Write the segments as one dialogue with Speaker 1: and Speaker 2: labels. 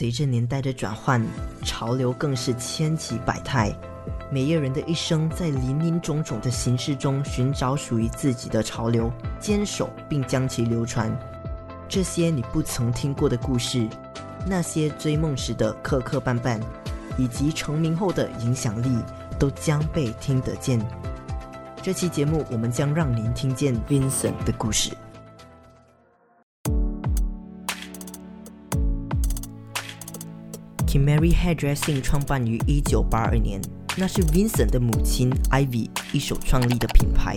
Speaker 1: 随着年代的转换，潮流更是千奇百态。每一个人的一生，在林林种种的形式中寻找属于自己的潮流，坚守并将其流传。这些你不曾听过的故事，那些追梦时的磕磕绊绊，以及成名后的影响力，都将被听得见。这期节目，我们将让您听见 Vincent 的故事。Kimary Hairdressing 创办于一九八二年，那是 Vincent 的母亲 Ivy 一手创立的品牌。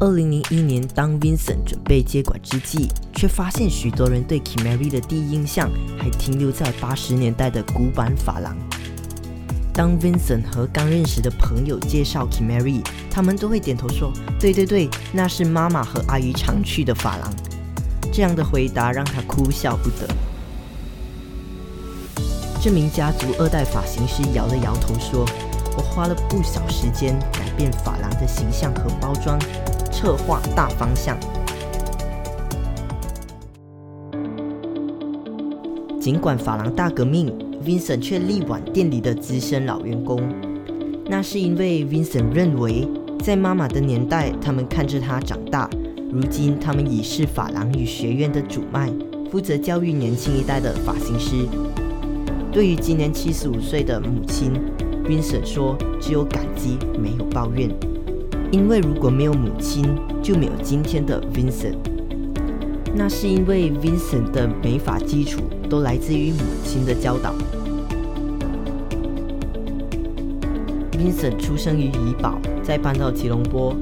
Speaker 1: 二零零一年，当 Vincent 准备接管之际，却发现许多人对 Kimary 的第一印象还停留在八十年代的古板发廊。当 Vincent 和刚认识的朋友介绍 Kimary，他们都会点头说：“对对对，那是妈妈和阿姨常去的发廊。”这样的回答让他哭笑不得。这名家族二代发型师摇了摇头说：“我花了不少时间改变发廊的形象和包装，策划大方向。尽管发廊大革命，Vincent 却力挽店里的资深老员工。那是因为 Vincent 认为，在妈妈的年代，他们看着他长大；如今，他们已是发廊与学院的主脉，负责教育年轻一代的发型师。”对于今年七十五岁的母亲，Vincent 说：“只有感激，没有抱怨。因为如果没有母亲，就没有今天的 Vincent。那是因为 Vincent 的美发基础都来自于母亲的教导。Vincent 出生于怡保，再搬到吉隆坡，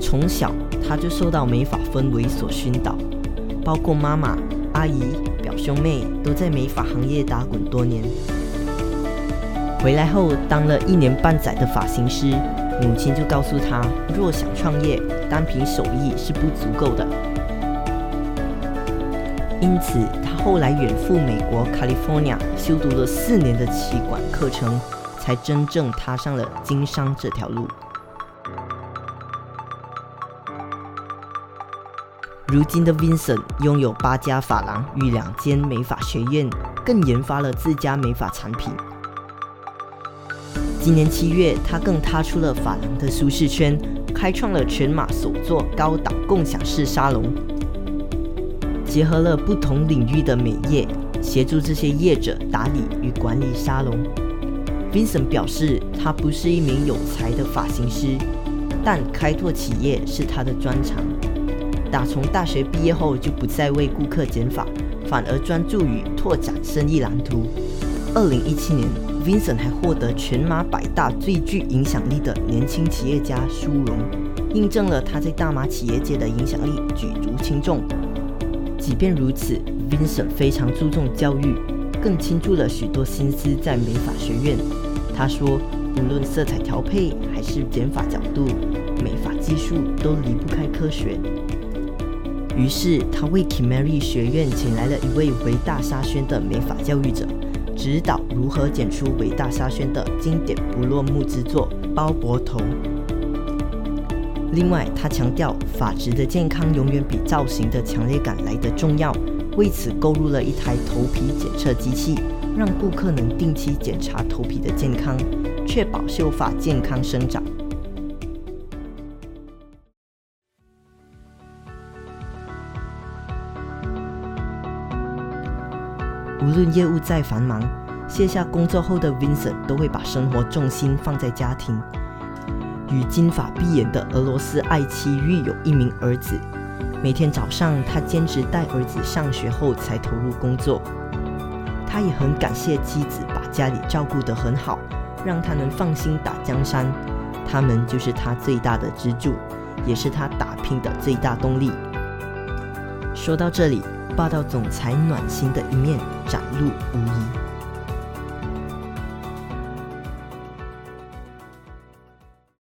Speaker 1: 从小他就受到美发氛围所熏导，包括妈妈、阿姨。”兄妹都在美发行业打滚多年，回来后当了一年半载的发型师，母亲就告诉他，若想创业，单凭手艺是不足够的。因此，他后来远赴美国 California 修读了四年的气管课程，才真正踏上了经商这条路。如今的 Vincent 拥有八家发廊与两间美发学院，更研发了自家美发产品。今年七月，他更踏出了发廊的舒适圈，开创了全马首座高档共享式沙龙，结合了不同领域的美业，协助这些业者打理与管理沙龙。Vincent 表示，他不是一名有才的发型师，但开拓企业是他的专长。打从大学毕业后就不再为顾客剪发，反而专注于拓展生意蓝图。二零一七年，Vincent 还获得全马百大最具影响力的年轻企业家殊荣，印证了他在大马企业界的影响力举足轻重。即便如此，Vincent 非常注重教育，更倾注了许多心思在美发学院。他说，无论色彩调配还是剪发角度，美发技术都离不开科学。于是，他为 Kimberly 学院请来了一位维大沙宣的美发教育者，指导如何剪出维大沙宣的经典不落幕之作——包脖头。另外，他强调发质的健康永远比造型的强烈感来得重要，为此购入了一台头皮检测机器，让顾客能定期检查头皮的健康，确保秀发健康生长。无论业务再繁忙，卸下工作后的 Vincent 都会把生活重心放在家庭。与金发碧眼的俄罗斯爱妻育有一名儿子，每天早上他兼职带儿子上学后才投入工作。他也很感谢妻子把家里照顾得很好，让他能放心打江山。他们就是他最大的支柱，也是他打拼的最大动力。说到这里。霸道总裁暖心的一面展露无遗。